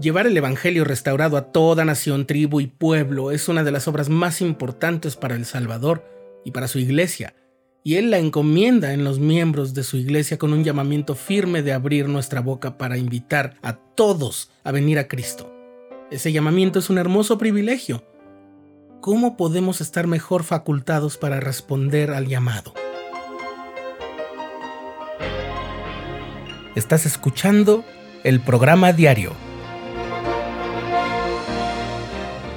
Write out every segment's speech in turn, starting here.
Llevar el Evangelio restaurado a toda nación, tribu y pueblo es una de las obras más importantes para el Salvador y para su iglesia, y Él la encomienda en los miembros de su iglesia con un llamamiento firme de abrir nuestra boca para invitar a todos a venir a Cristo. Ese llamamiento es un hermoso privilegio. ¿Cómo podemos estar mejor facultados para responder al llamado? Estás escuchando el programa diario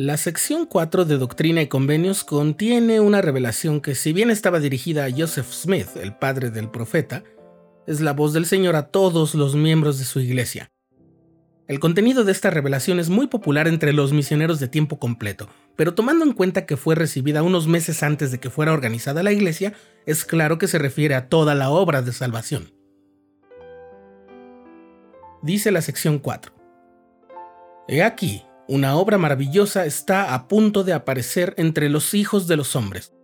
La sección 4 de Doctrina y Convenios contiene una revelación que si bien estaba dirigida a Joseph Smith, el padre del profeta, es la voz del Señor a todos los miembros de su iglesia. El contenido de esta revelación es muy popular entre los misioneros de tiempo completo, pero tomando en cuenta que fue recibida unos meses antes de que fuera organizada la iglesia, es claro que se refiere a toda la obra de salvación. Dice la sección 4. He aquí, una obra maravillosa está a punto de aparecer entre los hijos de los hombres.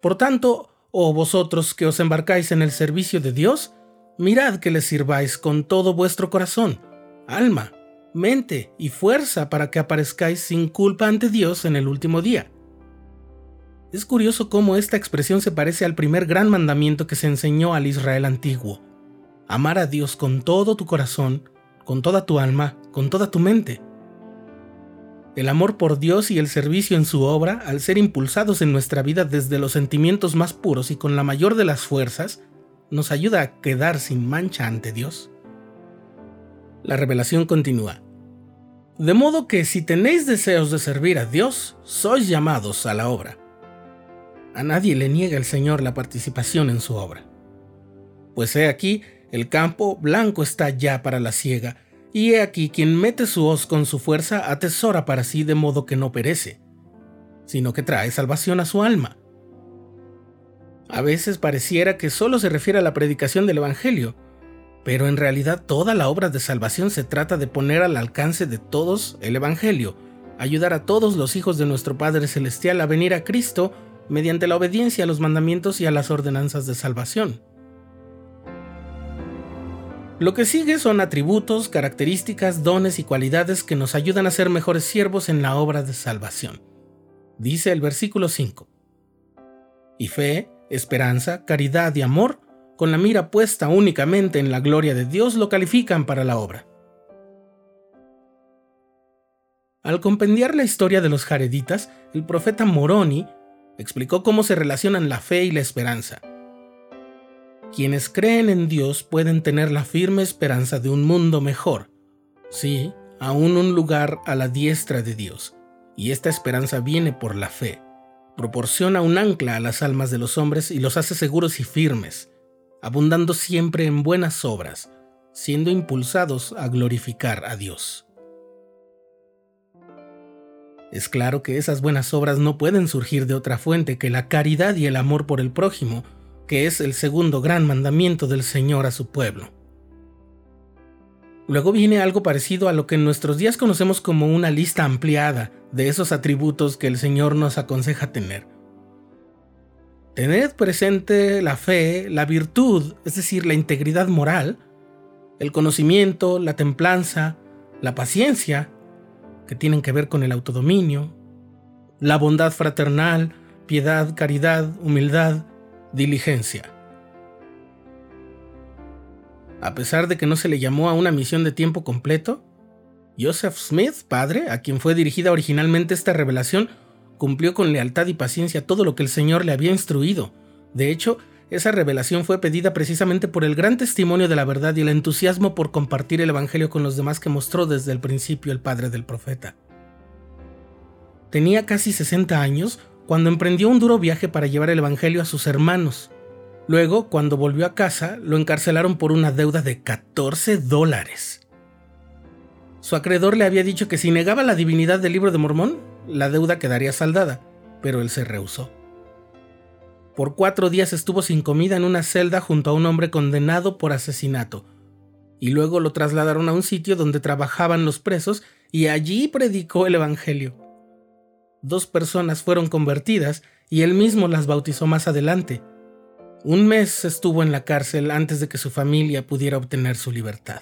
Por tanto, oh vosotros que os embarcáis en el servicio de Dios, mirad que le sirváis con todo vuestro corazón, alma, mente y fuerza para que aparezcáis sin culpa ante Dios en el último día. Es curioso cómo esta expresión se parece al primer gran mandamiento que se enseñó al Israel antiguo. Amar a Dios con todo tu corazón, con toda tu alma, con toda tu mente. El amor por Dios y el servicio en su obra, al ser impulsados en nuestra vida desde los sentimientos más puros y con la mayor de las fuerzas, nos ayuda a quedar sin mancha ante Dios. La revelación continúa. De modo que si tenéis deseos de servir a Dios, sois llamados a la obra. A nadie le niega el Señor la participación en su obra. Pues he aquí, el campo blanco está ya para la siega, y he aquí quien mete su hoz con su fuerza atesora para sí de modo que no perece, sino que trae salvación a su alma. A veces pareciera que solo se refiere a la predicación del Evangelio, pero en realidad toda la obra de salvación se trata de poner al alcance de todos el Evangelio, ayudar a todos los hijos de nuestro Padre Celestial a venir a Cristo mediante la obediencia a los mandamientos y a las ordenanzas de salvación. Lo que sigue son atributos, características, dones y cualidades que nos ayudan a ser mejores siervos en la obra de salvación. Dice el versículo 5. Y fe, esperanza, caridad y amor, con la mira puesta únicamente en la gloria de Dios, lo califican para la obra. Al compendiar la historia de los jareditas, el profeta Moroni explicó cómo se relacionan la fe y la esperanza quienes creen en Dios pueden tener la firme esperanza de un mundo mejor, sí, aún un lugar a la diestra de Dios, y esta esperanza viene por la fe. Proporciona un ancla a las almas de los hombres y los hace seguros y firmes, abundando siempre en buenas obras, siendo impulsados a glorificar a Dios. Es claro que esas buenas obras no pueden surgir de otra fuente que la caridad y el amor por el prójimo, que es el segundo gran mandamiento del Señor a su pueblo. Luego viene algo parecido a lo que en nuestros días conocemos como una lista ampliada de esos atributos que el Señor nos aconseja tener. Tened presente la fe, la virtud, es decir, la integridad moral, el conocimiento, la templanza, la paciencia, que tienen que ver con el autodominio, la bondad fraternal, piedad, caridad, humildad, diligencia. A pesar de que no se le llamó a una misión de tiempo completo, Joseph Smith, padre, a quien fue dirigida originalmente esta revelación, cumplió con lealtad y paciencia todo lo que el Señor le había instruido. De hecho, esa revelación fue pedida precisamente por el gran testimonio de la verdad y el entusiasmo por compartir el Evangelio con los demás que mostró desde el principio el padre del profeta. Tenía casi 60 años cuando emprendió un duro viaje para llevar el Evangelio a sus hermanos. Luego, cuando volvió a casa, lo encarcelaron por una deuda de 14 dólares. Su acreedor le había dicho que si negaba la divinidad del libro de Mormón, la deuda quedaría saldada, pero él se rehusó. Por cuatro días estuvo sin comida en una celda junto a un hombre condenado por asesinato, y luego lo trasladaron a un sitio donde trabajaban los presos y allí predicó el Evangelio. Dos personas fueron convertidas y él mismo las bautizó más adelante. Un mes estuvo en la cárcel antes de que su familia pudiera obtener su libertad.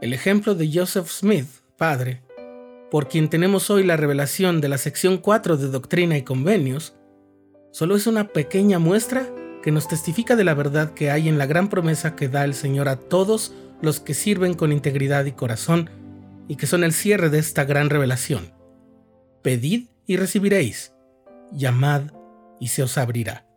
El ejemplo de Joseph Smith, padre, por quien tenemos hoy la revelación de la sección 4 de Doctrina y Convenios, solo es una pequeña muestra que nos testifica de la verdad que hay en la gran promesa que da el Señor a todos los que sirven con integridad y corazón y que son el cierre de esta gran revelación. Pedid y recibiréis, llamad y se os abrirá.